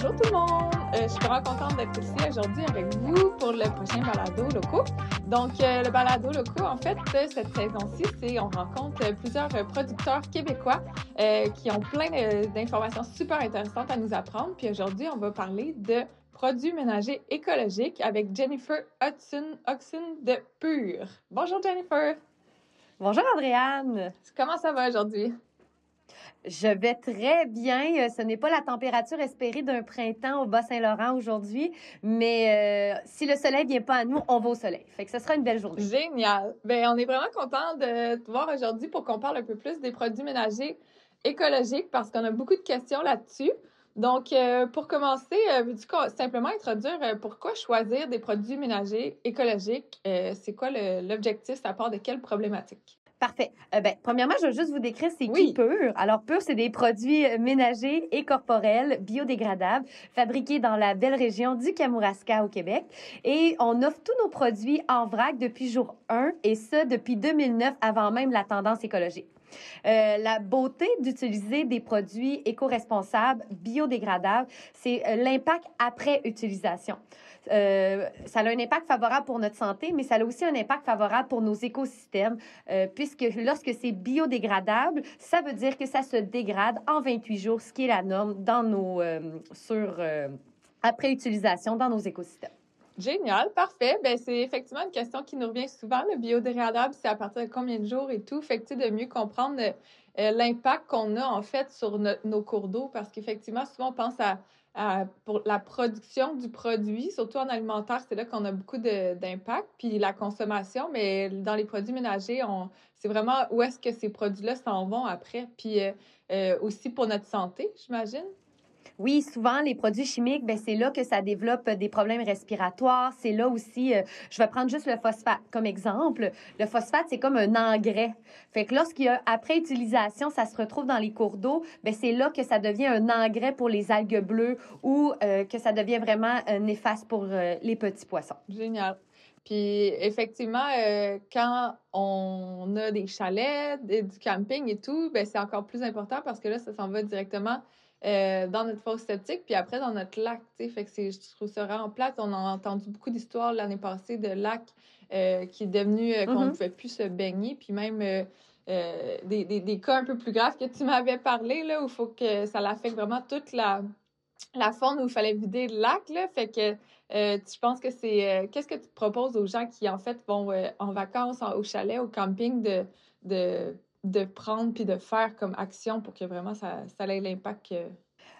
Bonjour tout le monde! Euh, je suis vraiment contente d'être ici aujourd'hui avec vous pour le prochain balado locaux. Donc, euh, le balado locaux, en fait, cette saison-ci, c'est on rencontre plusieurs producteurs québécois euh, qui ont plein d'informations super intéressantes à nous apprendre. Puis aujourd'hui, on va parler de produits ménagers écologiques avec Jennifer Hudson, Hudson de Pure. Bonjour Jennifer! Bonjour Andréane! Comment ça va aujourd'hui? Je vais très bien. Euh, ce n'est pas la température espérée d'un printemps au Bas-Saint-Laurent aujourd'hui, mais euh, si le soleil vient pas à nous, on va au soleil. Fait que ce sera une belle journée. Génial. Ben, on est vraiment content de te voir aujourd'hui pour qu'on parle un peu plus des produits ménagers écologiques parce qu'on a beaucoup de questions là-dessus. Donc, euh, pour commencer, veux-tu simplement introduire pourquoi choisir des produits ménagers écologiques? c'est quoi l'objectif? Ça part de quelle problématique? Parfait. Euh, ben, premièrement, je veux juste vous décrire c'est qui Pur. Alors, Pur, c'est des produits euh, ménagers et corporels biodégradables fabriqués dans la belle région du Kamouraska au Québec. Et on offre tous nos produits en vrac depuis jour 1 et ça depuis 2009 avant même la tendance écologique. Euh, la beauté d'utiliser des produits éco-responsables, biodégradables, c'est euh, l'impact après utilisation. Euh, ça a un impact favorable pour notre santé, mais ça a aussi un impact favorable pour nos écosystèmes, puisque lorsque c'est biodégradable, ça veut dire que ça se dégrade en 28 jours, ce qui est la norme dans nos, sur, après utilisation dans nos écosystèmes. Génial, parfait. Ben, c'est effectivement une question qui nous revient souvent. Le biodégradable, c'est à partir de combien de jours et tout. Fait que, de mieux comprendre euh, l'impact qu'on a, en fait, sur nos cours d'eau. Parce qu'effectivement, souvent, on pense à, pour la production du produit, surtout en alimentaire, c'est là qu'on a beaucoup d'impact. Puis la consommation, mais dans les produits ménagers, on, c'est vraiment où est-ce que ces produits-là s'en vont après. Puis euh, euh, aussi pour notre santé, j'imagine. Oui, souvent, les produits chimiques, ben, c'est là que ça développe des problèmes respiratoires. C'est là aussi, euh, je vais prendre juste le phosphate comme exemple. Le phosphate, c'est comme un engrais. Fait que lorsqu'il y a, après utilisation, ça se retrouve dans les cours d'eau, ben, c'est là que ça devient un engrais pour les algues bleues ou euh, que ça devient vraiment euh, néfaste pour les petits poissons. Génial. Puis effectivement, quand on a des chalets, du camping et tout, ben c'est encore plus important parce que là, ça s'en va directement euh, dans notre fosse septique, puis après dans notre lac. Fait que je trouve ça vraiment plate. On a entendu beaucoup d'histoires l'année passée de lacs euh, qui est devenu euh, qu'on ne mm-hmm. pouvait plus se baigner, puis même des, des, des, cas un peu plus graves que tu m'avais parlé, là, où il faut que ça l'affecte vraiment toute la, la faune où il fallait vider le lac. Là. Fait que tu penses que c'est. Qu'est-ce que tu proposes aux gens qui, en fait, vont en vacances, au chalet, au camping, de, de de prendre puis de faire comme action pour que vraiment ça, ça ait l'impact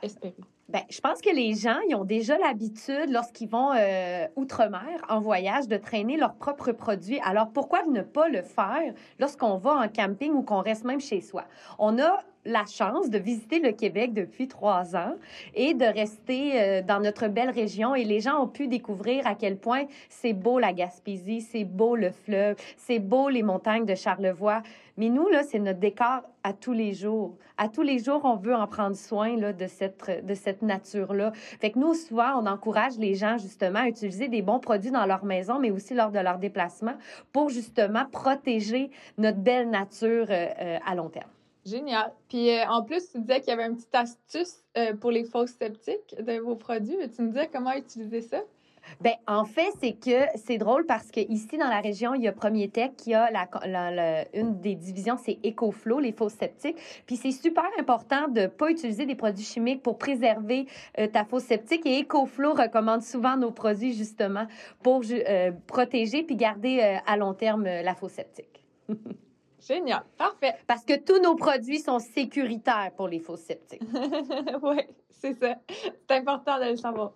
espéré? Ben, je pense que les gens, ils ont déjà l'habitude, lorsqu'ils vont euh, outre-mer en voyage, de traîner leurs propres produits. Alors, pourquoi ne pas le faire lorsqu'on va en camping ou qu'on reste même chez soi? On a la chance de visiter le Québec depuis trois ans et de rester euh, dans notre belle région. Et les gens ont pu découvrir à quel point c'est beau la Gaspésie, c'est beau le fleuve, c'est beau les montagnes de Charlevoix. Mais nous, là, c'est notre décor à tous les jours. À tous les jours, on veut en prendre soin là, de cette, de cette nature-là. Fait que nous, souvent, on encourage les gens justement à utiliser des bons produits dans leur maison, mais aussi lors de leur déplacement pour justement protéger notre belle nature euh, euh, à long terme. Génial. Puis euh, en plus, tu disais qu'il y avait une petite astuce euh, pour les fausses sceptiques de vos produits. tu me disais comment utiliser ça? Ben en fait, c'est que c'est drôle parce que ici dans la région, il y a Premier Tech qui a la, une des divisions, c'est EcoFlow, les fausses sceptiques. Puis c'est super important de pas utiliser des produits chimiques pour préserver euh, ta fausse sceptique. Et EcoFlow recommande souvent nos produits justement pour protéger puis garder à long terme la fausse sceptique. Génial. Parfait. Parce que tous nos produits sont sécuritaires pour les faux sceptiques. oui, c'est ça. C'est important de le savoir.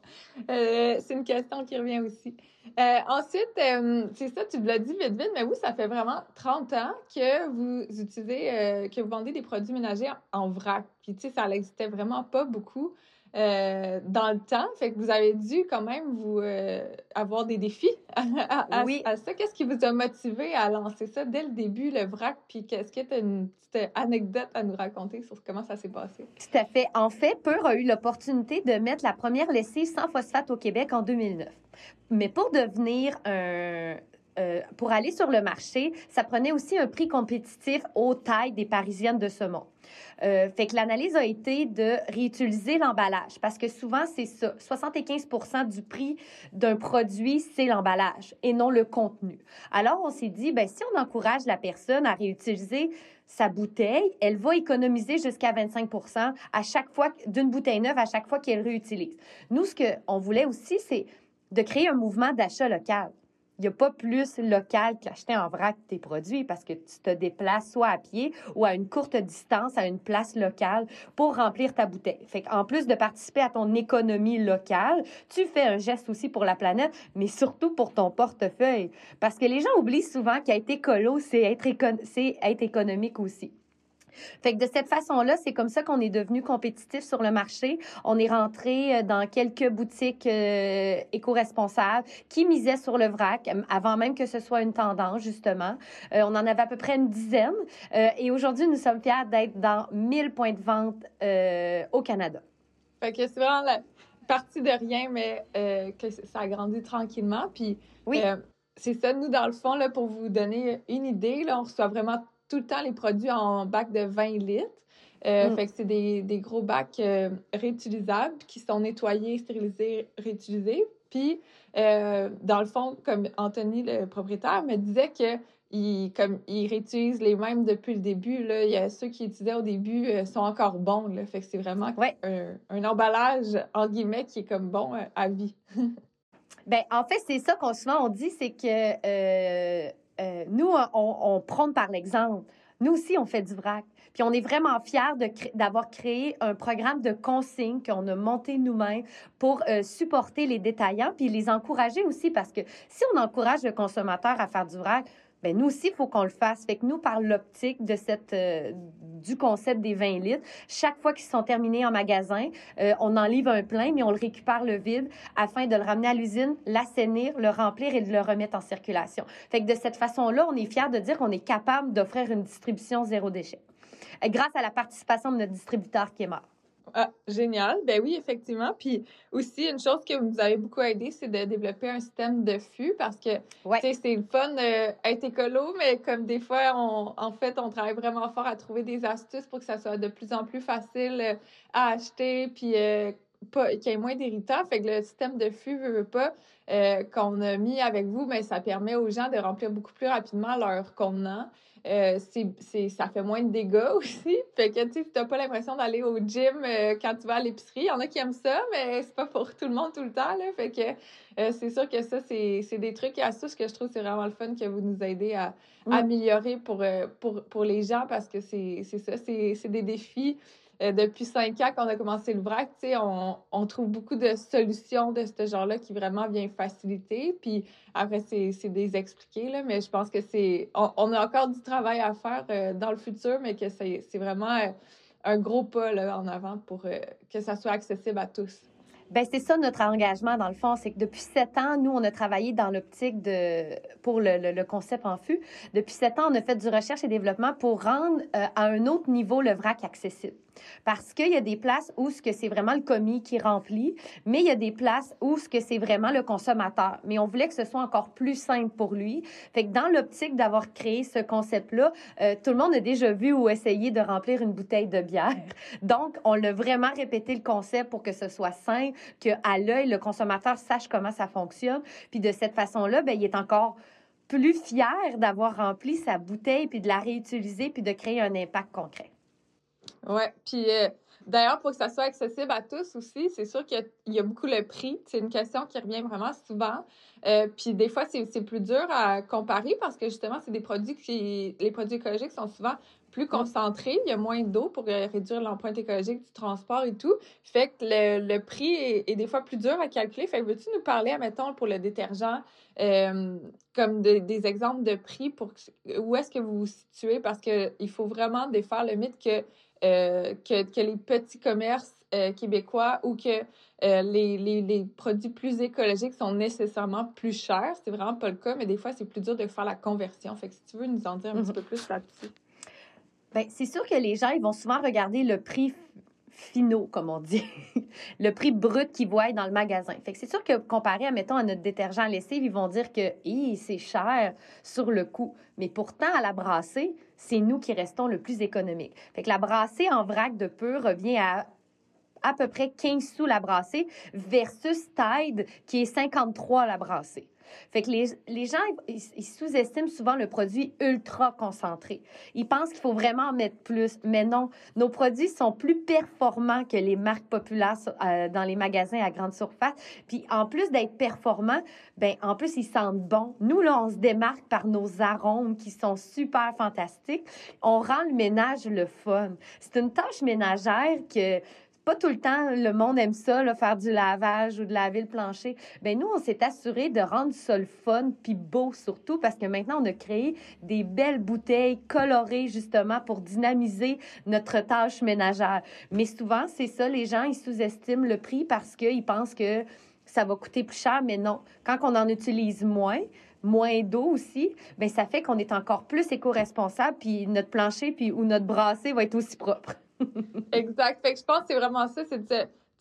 Euh, c'est une question qui revient aussi. Euh, ensuite, euh, c'est ça, tu l'as dit vite, vite, mais vous, ça fait vraiment 30 ans que vous utilisez, que vous vendez des produits ménagers en vrac. Puis, tu sais, ça n'existait vraiment pas beaucoup. Euh, dans le temps. Fait que vous avez dû quand même vous euh, avoir des défis à, oui. à ça. Qu'est-ce qui vous a motivé à lancer ça dès le début, le vrac? Puis qu'est-ce que tu as une petite anecdote à nous raconter sur comment ça s'est passé? Tout à fait. En fait, Peur a eu l'opportunité de mettre la première lessive sans phosphate au Québec en 2009. Mais pour devenir un euh, pour aller sur le marché, ça prenait aussi un prix compétitif aux tailles des Parisiennes de ce monde. Euh, fait que l'analyse a été de réutiliser l'emballage parce que souvent, c'est ça. 75% du prix d'un produit, c'est l'emballage et non le contenu. Alors, on s'est dit, ben, si on encourage la personne à réutiliser sa bouteille, elle va économiser jusqu'à 25% à chaque fois d'une bouteille neuve à chaque fois qu'elle réutilise. Nous, ce qu'on voulait aussi, c'est de créer un mouvement d'achat local. N'y a pas plus local qu'acheter en vrac tes produits parce que tu te déplaces soit à pied ou à une courte distance à une place locale pour remplir ta bouteille. Fait en plus de participer à ton économie locale, tu fais un geste aussi pour la planète, mais surtout pour ton portefeuille. Parce que les gens oublient souvent qu'être écolo, c'est être, être économique aussi. Fait que de cette façon-là, c'est comme ça qu'on est devenu compétitif sur le marché. On est rentré euh, dans quelques boutiques euh, éco-responsables qui misaient sur le vrac euh, avant même que ce soit une tendance, justement. on en avait à peu près une dizaine. et aujourd'hui, nous sommes fiers d'être dans 1000 points de vente au Canada. Fait que c'est vraiment la partie de rien, mais que ça a grandi tranquillement. Puis, oui. c'est ça, nous, dans le fond, là, pour vous donner une idée, là, on reçoit vraiment tout le temps les produits en bac de 20 litres. Euh, mm. Fait que c'est des, des, gros bacs euh, réutilisables qui sont nettoyés, stérilisés, réutilisés. Puis, euh, dans le fond, comme Anthony, le propriétaire, me disait que il, comme, il réutilise les mêmes depuis le début. Là. Il y a ceux qui utilisaient au début sont encore bons. Là. Fait que c'est vraiment un, un, emballage, en guillemets, qui est comme bon à vie. ben, en fait, c'est ça qu'on souvent on dit, c'est que euh, nous, on, on prône par l'exemple. Nous aussi, on fait du vrac. Puis on est vraiment fiers d'avoir créé un programme de consigne qu'on a monté nous-mêmes pour euh, supporter les détaillants, puis les encourager aussi, parce que si on encourage le consommateur à faire du vrac, ben nous aussi, il faut qu'on le fasse. Fait que nous, par l'optique euh, du concept des 20 litres, chaque fois qu'ils sont terminés en magasin, euh, on en livre un plein, mais on le récupère le vide afin de le ramener à l'usine, l'assainir, le remplir et de le remettre en circulation. Fait que de cette façon-là, on est fiers de dire qu'on est capable d'offrir une distribution zéro déchet euh, grâce à la participation de notre distributeur qui est mort. Ah, génial. Ben oui, effectivement. Puis aussi, une chose que vous avez beaucoup aidé, c'est de développer un système de fût parce que, sais, c'est le fun d'être écolo, mais comme des fois, on, en fait, on travaille vraiment fort à trouver des astuces pour que ça soit de plus en plus facile euh, à acheter, puis euh, qu'il y ait moins d'irritants. Fait que le système de fût, veut, veut pas, euh, qu'on a mis avec vous, mais ça permet aux gens de remplir beaucoup plus rapidement leur contenant. Euh, c'est, ça fait moins de dégâts aussi. Fait que, tu n'as pas l'impression d'aller au gym euh, quand tu vas à l'épicerie. Il y en a qui aiment ça, mais c'est pas pour tout le monde tout le temps, là. Fait que euh, c'est sûr que ça, c'est, des trucs et astuces que je trouve c'est vraiment le fun que vous nous aidez à, améliorer pour, pour, pour les gens parce que c'est, ça, c'est, des défis euh, depuis cinq ans qu'on a commencé le vrac, on, on trouve beaucoup de solutions de ce genre-là qui vraiment viennent faciliter. Puis après, c'est des expliqués, là, mais je pense que c'est. On, a encore du travail à faire euh, dans le futur, mais que c'est vraiment euh, un gros pas là, en avant pour que ça soit accessible à tous. Ben c'est ça notre engagement dans le fond, c'est que depuis sept ans, nous on a travaillé dans l'optique de pour le, le, concept en fût. Depuis sept ans, on a fait du recherche et développement pour rendre à un autre niveau le vrac accessible. Parce qu'il y a des places où ce que c'est vraiment le commis qui remplit, mais il y a des places où ce que c'est vraiment le consommateur. Mais on voulait que ce soit encore plus simple pour lui. Fait que dans l'optique d'avoir créé ce concept-là, euh, tout le monde a déjà vu ou essayé de remplir une bouteille de bière. Donc, on l'a vraiment répété le concept pour que ce soit simple, que à l'œil le consommateur sache comment ça fonctionne. Puis de cette façon-là, ben il est encore plus fier d'avoir rempli sa bouteille puis de la réutiliser puis de créer un impact concret. Oui, puis euh, d'ailleurs, pour que ça soit accessible à tous aussi, c'est sûr qu'il y, a beaucoup le prix. C'est une question qui revient vraiment souvent. Euh, puis des fois, c'est plus dur à comparer parce que justement, c'est des produits qui. Les produits écologiques sont souvent plus concentrés. Il y a moins d'eau pour euh, réduire l'empreinte écologique du transport et tout. Fait que le, prix est, des fois plus dur à calculer. Fait que veux-tu nous parler, admettons, pour le détergent, comme des exemples de prix pour où est-ce que vous vous situez? Parce qu'il faut vraiment défaire le mythe que euh, que, que, les petits commerces euh, québécois ou que euh, les, les, les, produits plus écologiques sont nécessairement plus chers. C'est vraiment pas le cas, mais des fois, c'est plus dur de faire la conversion. Fait que si tu veux nous en dire un petit mhm. peu plus là-dessus. Bien, c'est sûr que les gens, ils vont souvent regarder le prix finaux, comme on dit, le prix brut qu'ils voient dans le magasin. C'est sûr que comparé, à, mettons, à notre détergent lessive, ils vont dire que c'est cher sur le coup. Mais pourtant, à la brassée, c'est nous qui restons le plus économique. Fait que la brassée en vrac de peu revient à à peu près 15 sous la brassée versus Tide qui est 53 la brassée. Fait que les, les gens, ils, sous-estiment souvent le produit ultra concentré. Ils pensent qu'il faut vraiment en mettre plus, mais non. Nos produits sont plus performants que les marques populaires euh, dans les magasins à grande surface. Puis en plus d'être performants, ben en plus ils sentent bon. Nous là, on se démarque par nos arômes qui sont super fantastiques. On rend le ménage le fun. C'est une tâche ménagère que pas tout le temps, le monde aime ça, là, faire du lavage ou de laver le plancher. Ben nous, on s'est assuré de rendre ça le fun puis beau surtout parce que maintenant, on a créé des belles bouteilles colorées justement pour dynamiser notre tâche ménagère. Mais souvent, c'est ça, les gens, ils sous-estiment le prix parce qu'ils pensent que ça va coûter plus cher, mais non. Quand on en utilise moins, moins d'eau aussi, ben ça fait qu'on est encore plus éco-responsable, puis notre plancher puis ou notre brassée va être aussi propre. Exact. Fait que je pense que c'est vraiment ça, c'est tu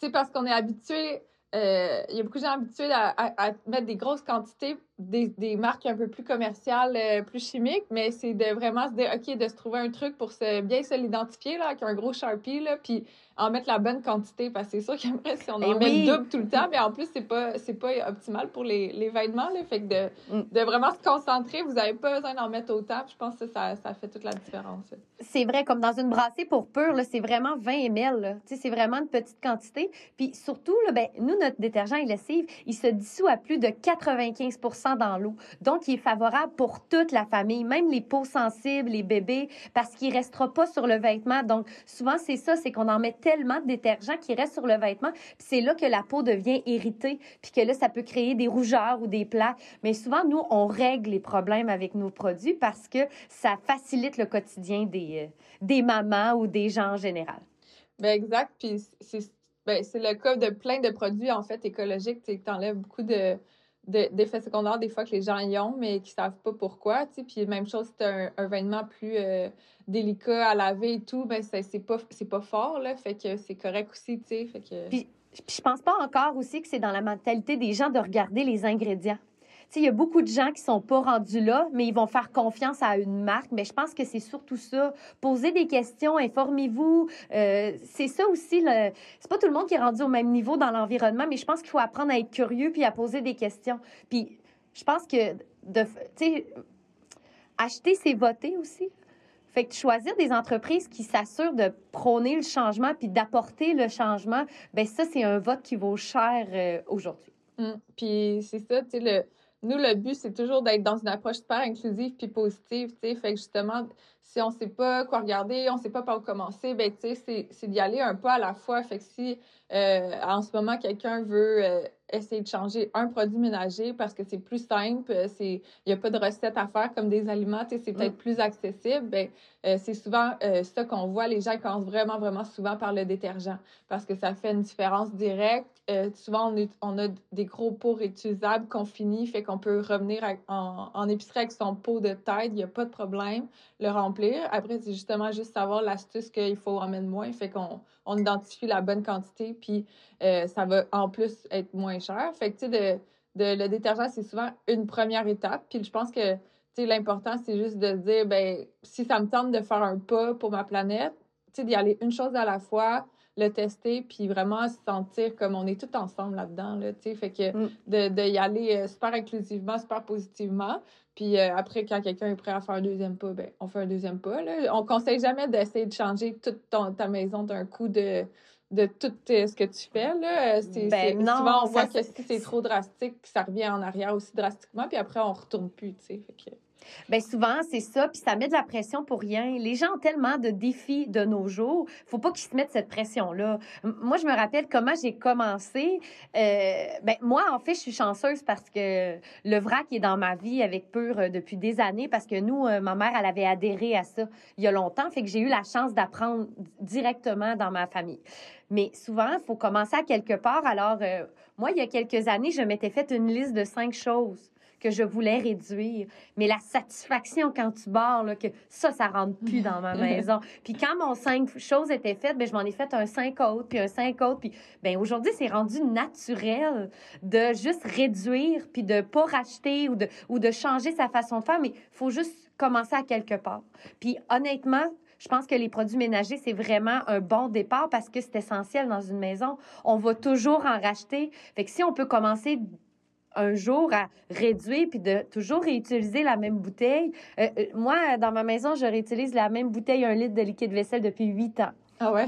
sais, parce qu'on est habitué, euh, il y a beaucoup de gens habitués à, à, mettre des grosses quantités des, des, marques un peu plus commerciales, euh, plus chimiques, mais c'est de vraiment se dire, OK, de se trouver un truc pour se, bien se l'identifier, là, avec un gros Sharpie, là, puis en mettre la bonne quantité, parce que c'est sûr qu'après, si on en eh met double tout le temps, mais en plus, c'est pas, c'est pas optimal pour les, les vêtements, là, fait que de, mm. de vraiment se concentrer, vous n'avez pas besoin d'en mettre autant, je pense que ça, ça fait toute la différence. C'est vrai, comme dans une brassée pour pur, c'est vraiment 20 ml, c'est vraiment une petite quantité, puis surtout, là, ben, nous, notre détergent et lessive, il se dissout à plus de 95 dans l'eau. Donc, il est favorable pour toute la famille, même les peaux sensibles, les bébés, parce qu'il restera pas sur le vêtement. Donc, souvent, c'est ça, c'est qu'on en met tellement de détergent qui reste sur le vêtement, puis c'est là que la peau devient irritée, puis que là, ça peut créer des rougeurs ou des plaques. Mais souvent, nous, on règle les problèmes avec nos produits parce que ça facilite le quotidien des, euh, des mamans ou des gens en général. Bien, exact. Puis c'est ben, le cas de plein de produits, en fait, écologiques. Tu enlèves beaucoup de d'effets secondaires des fois que les gens y ont, mais qui savent pas pourquoi, tu sais. Puis même chose, c'est un, un, vêtement plus euh, délicat à laver et tout, ben c'est pas, pas fort, là, fait que c'est correct aussi, tu sais, fait que... Puis, je pense pas encore aussi que c'est dans la mentalité des gens de regarder les ingrédients il y a beaucoup de gens qui sont pas rendus là, mais ils vont faire confiance à une marque. Mais je pense que c'est surtout ça. Posez des questions, informez-vous. Euh, c'est ça aussi. C'est pas tout le monde qui est rendu au même niveau dans l'environnement, mais je pense qu'il faut apprendre à être curieux puis à poser des questions. Puis je pense que de, acheter, c'est voter aussi. Fait que choisir des entreprises qui s'assurent de prôner le changement puis d'apporter le changement, ben ça, c'est un vote qui vaut cher euh, aujourd'hui. Mmh. Puis c'est ça, tu sais, le nous, le but, c'est toujours d'être dans une approche super inclusive puis positive, tu sais. Fait que justement, si on sait pas quoi regarder, on sait pas par où commencer, ben, c'est d'y aller un pas à la fois. Fait que si, euh, en ce moment, quelqu'un veut euh, essayer de changer un produit ménager parce que c'est plus simple, euh, il n'y a pas de recette à faire comme des aliments, c'est peut-être mm. plus accessible, ben, euh, c'est souvent ça qu'on voit. Les gens commencent vraiment, vraiment souvent par le détergent parce que ça fait une différence directe. souvent, on, on, a des gros pots réutilisables qu'on finit, fait qu'on peut revenir en, en, épicerie avec son pot de tête, il n'y a pas de problème, le remplir. Après, c'est justement juste savoir l'astuce qu'il faut en mettre moins, fait qu'on on identifie la bonne quantité, puis ça va en plus être moins cher. Fait que, tu sais, de, de, le détergent, c'est souvent une première étape. Puis je pense que, tu sais, l'important, c'est juste de dire, ben si ça me tente de faire un pas pour ma planète, tu sais, d'y aller une chose à la fois, le tester, puis vraiment se sentir comme on est tout ensemble là-dedans, là, tu sais. Fait que mm. de, de, y aller euh, super inclusivement, super positivement. Puis euh, après, quand quelqu'un est prêt à faire un deuxième pas, ben on fait un deuxième pas, là. On conseille jamais d'essayer de changer toute ton, ta maison d'un coup de de tout euh, ce que tu fais. Là. C'est, ben souvent, on voit que si c'est trop drastique, ça revient en arrière aussi drastiquement, puis après, on retourne plus. Tu sais, fait que... Bien, souvent, c'est ça, puis ça met de la pression pour rien. Les gens ont tellement de défis de nos jours, faut pas qu'ils se mettent cette pression-là. Moi, je me rappelle comment j'ai commencé. Euh, ben, moi, en fait, je suis chanceuse parce que le vrac est dans ma vie avec Pur euh, depuis des années, parce que nous, euh, ma mère, elle avait adhéré à ça il y a longtemps, fait que j'ai eu la chance d'apprendre directement dans ma famille. Mais souvent, il faut commencer à quelque part. Alors, moi, il y a quelques années, je m'étais fait une liste de cinq choses que je voulais réduire. Mais la satisfaction quand tu barres, là, que ça, ça rentre plus dans ma maison. Puis quand mon cinq choses étaient faites, ben, je m'en ai fait un cinq autres, puis un cinq autres. Puis ben, aujourd'hui, c'est rendu naturel de juste réduire, puis de pas racheter ou de, ou de changer sa façon de faire. Mais il faut juste commencer à quelque part. Puis honnêtement, je pense que les produits ménagers, c'est vraiment un bon départ parce que c'est essentiel dans une maison. On va toujours en racheter. Fait que si on peut commencer un jour à réduire puis de toujours réutiliser la même bouteille. Euh, euh, moi, dans ma maison, je réutilise la même bouteille, un litre de liquide vaisselle depuis huit ans. Ah ouais?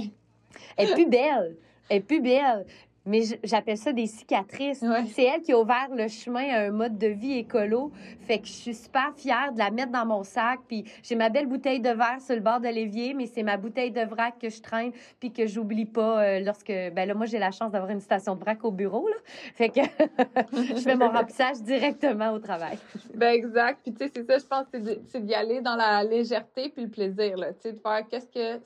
Elle est plus belle. Elle est plus belle. Mais j'appelle ça des cicatrices. C'est elle qui a ouvert le chemin à un mode de vie écolo. Fait que je suis super fière de la mettre dans mon sac. Puis j'ai ma belle bouteille de verre sur le bord de l'évier, mais c'est ma bouteille de vrac que je traîne puis que j'oublie pas euh, lorsque... Ben là, moi, j'ai la chance d'avoir une station de vrac au bureau, là. Fait que je fais mon remplissage directement au travail. Ben exact. Puis tu sais, c'est ça, je pense, c'est d'y aller dans la légèreté puis le plaisir, là. Tu sais, de faire qu'est-ce que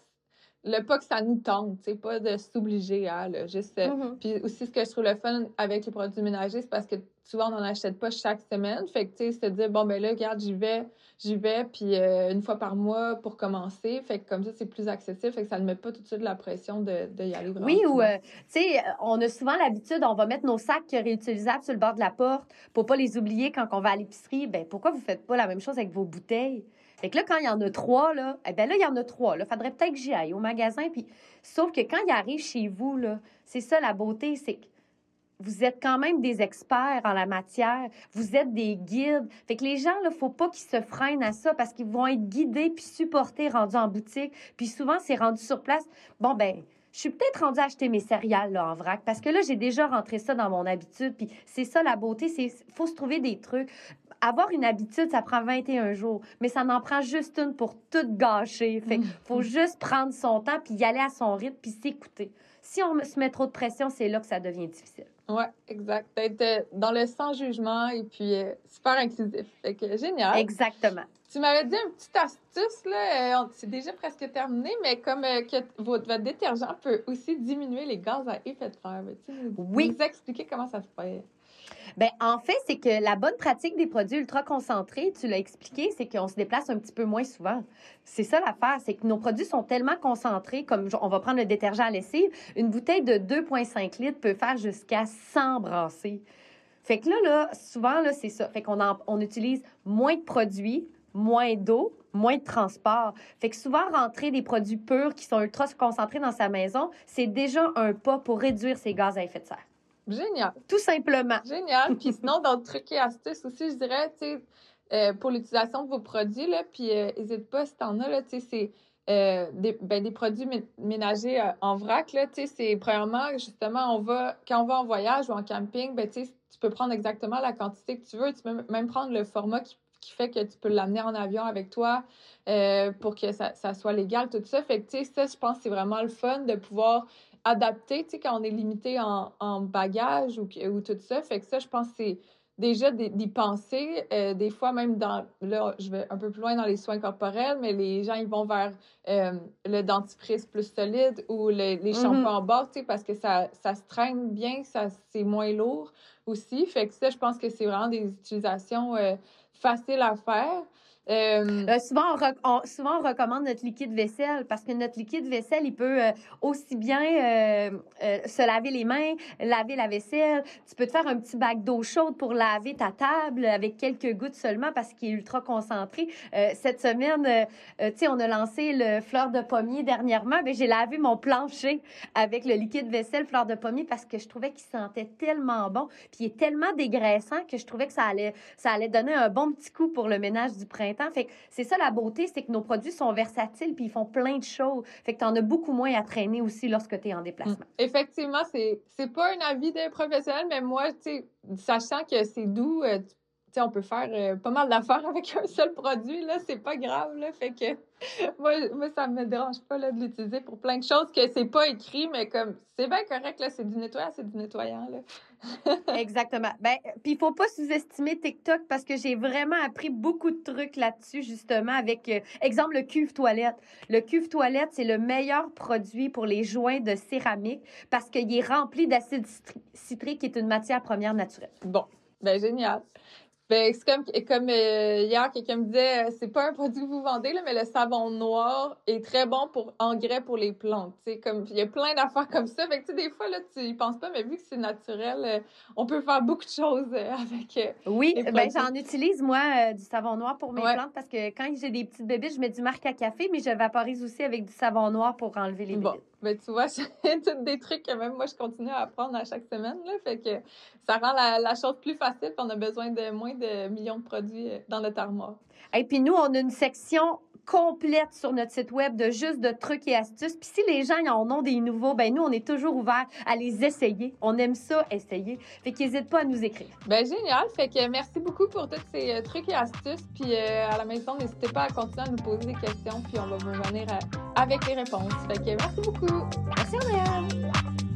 le pas que ça nous tente, c'est pas de s'obliger à, là, juste. Euh, mm-hmm. Puis aussi, ce que je trouve le fun avec les produits ménagers, c'est parce que souvent, on n'en achète pas chaque semaine. Fait que, tu sais, se dire, bon, ben là, regarde, j'y vais, j'y vais, puis euh, une fois par mois pour commencer. Fait que comme ça, c'est plus accessible. Fait que ça ne met pas tout de suite la pression de, de y aller vraiment. Oui, ou, euh, tu sais, on a souvent l'habitude, on va mettre nos sacs réutilisables sur le bord de la porte pour pas les oublier quand on va à l'épicerie. Ben pourquoi vous faites pas la même chose avec vos bouteilles? Fait que là, quand il y en a trois, là, eh bien là, il y en a trois. Il faudrait peut-être que j'y aille au magasin. Puis... Sauf que quand il arrive chez vous, là, c'est ça la beauté, c'est que vous êtes quand même des experts en la matière. Vous êtes des guides. Fait que les gens, il faut pas qu'ils se freinent à ça parce qu'ils vont être guidés puis supportés rendus en boutique. Puis souvent, c'est rendu sur place. Bon, ben je suis peut-être rendue à acheter mes céréales là, en vrac parce que là, j'ai déjà rentré ça dans mon habitude. Puis c'est ça la beauté, c'est faut se trouver des trucs avoir une habitude, ça prend 21 jours, mais ça n'en prend juste une pour tout gâcher. Fait faut mm. juste prendre son temps, puis y aller à son rythme, puis s'écouter. Si on se met trop de pression, c'est là que ça devient difficile. Oui, exact. D'être euh, dans le sans-jugement et puis euh, super inclusif. Fait que génial. Exactement. Tu m'avais dit une petite astuce, là, euh, c'est déjà presque terminé, mais comme que votre, détergent peut aussi diminuer les gaz à effet de serre. Tu oui. Nous expliquer comment ça se fait? Ben, en fait, c'est que la bonne pratique des produits ultra concentrés, tu l'as expliqué, c'est qu'on se déplace un petit peu moins souvent. C'est ça l'affaire, c'est que nos produits sont tellement concentrés, comme on va prendre le détergent à lessive, une bouteille de 2,5 litres peut faire jusqu'à 100 brassées. Fait que là, là souvent, là, c'est ça. Fait qu'on on utilise moins de produits, moins d'eau, moins de transport. Fait que souvent, rentrer des produits purs qui sont ultra concentrés dans sa maison, c'est déjà un pas pour réduire ses gaz à effet de serre. Génial. Tout simplement. Génial. Puis sinon, d'autres trucs et astuces aussi, je dirais, tu sais, euh, pour l'utilisation de vos produits, là, puis n'hésite euh, pas si t'en as, là, tu sais, c'est euh, des, ben, des produits ménagers en vrac, là, tu sais, c'est premièrement, justement, on va, quand on va en voyage ou en camping, ben, tu sais, tu peux prendre exactement la quantité que tu veux. Tu peux même prendre le format qui, qui fait que tu peux l'amener en avion avec toi pour que ça, ça, soit légal, tout ça. Fait que, tu sais, ça, je pense c'est vraiment le fun de pouvoir adapté, tu sais, quand on est limité en, en bagage ou, ou, tout ça. Fait que ça, je pense que c'est déjà d'y penser. Euh, des fois, même dans, là, je vais un peu plus loin dans les soins corporels, mais les gens, ils vont vers euh, le dentifrice plus solide ou les mm-hmm. shampoings en bord, tu sais, parce que ça, ça se traîne bien, ça, c'est moins lourd aussi. Fait que ça, je pense que c'est vraiment des utilisations euh, faciles à faire. Euh, euh... souvent, on, souvent, on recommande notre liquide vaisselle parce que notre liquide vaisselle, il peut euh, aussi bien euh, se laver les mains, laver la vaisselle. Tu peux te faire un petit bac d'eau chaude pour laver ta table avec quelques gouttes seulement parce qu'il est ultra concentré. cette semaine, tu sais, on a lancé le fleur de pommier dernièrement. mais j'ai lavé mon plancher avec le liquide vaisselle fleur de pommier parce que je trouvais qu'il sentait tellement bon. Puis il est tellement dégraissant que je trouvais que ça allait, ça allait donner un bon petit coup pour le ménage du printemps fait c'est ça la beauté, c'est que nos produits sont versatiles puis ils font plein de choses. Fait que tu en as beaucoup moins à traîner aussi lorsque tu es en déplacement. Mm. Effectivement, c'est c'est pas un avis d'un professionnel, mais moi, tu sais, sachant que c'est doux, euh, on peut faire euh, pas mal d'affaires avec un seul produit, là, c'est pas grave, là, fait que moi, moi, ça me dérange pas, là, de l'utiliser pour plein de choses que c'est pas écrit, mais comme, c'est bien correct, là, c'est du nettoyant, c'est du nettoyant, là. Exactement. Ben, puis il faut pas sous-estimer TikTok parce que j'ai vraiment appris beaucoup de trucs là-dessus, justement, avec, euh, exemple, le cuve toilette. Le cuve toilette, c'est le meilleur produit pour les joints de céramique parce qu'il est rempli d'acide citrique, qui est une matière première naturelle. Bon, ben génial. Ben, c'est comme, comme euh, hier, quelqu'un me disait, euh, c'est pas un produit que vous vendez, là, mais le savon noir est très bon pour engrais pour les plantes. comme, il y a plein d'affaires comme ça. Fait que, des fois, là, tu y penses pas, mais vu que c'est naturel, euh, on peut faire beaucoup de choses avec. oui, ben, j'en utilise, moi, du savon noir pour mes plantes parce que quand j'ai des petites bébés, je mets du marc à café, mais je vaporise aussi avec du savon noir pour enlever les bon. Ben, tu vois, c'est des trucs que même moi, je continue à apprendre à chaque semaine. Là, fait que ça rend la, la chose plus facile. On a besoin de moins de millions de produits euh, dans notre armoire. Et puis nous, on a une section complète sur notre site web de juste de trucs et astuces. Puis si les gens en ont des nouveaux, ben nous, on est toujours ouverts à les essayer. On aime ça, essayer. Fait qu'ils n'hésitent pas à nous écrire. Ben génial. Fait que merci beaucoup pour tous ces euh, trucs et astuces. Puis euh, à la maison, n'hésitez pas à continuer à nous poser des questions. Puis on va vous venir avec les réponses. Fait que merci beaucoup. Merci, Andréane.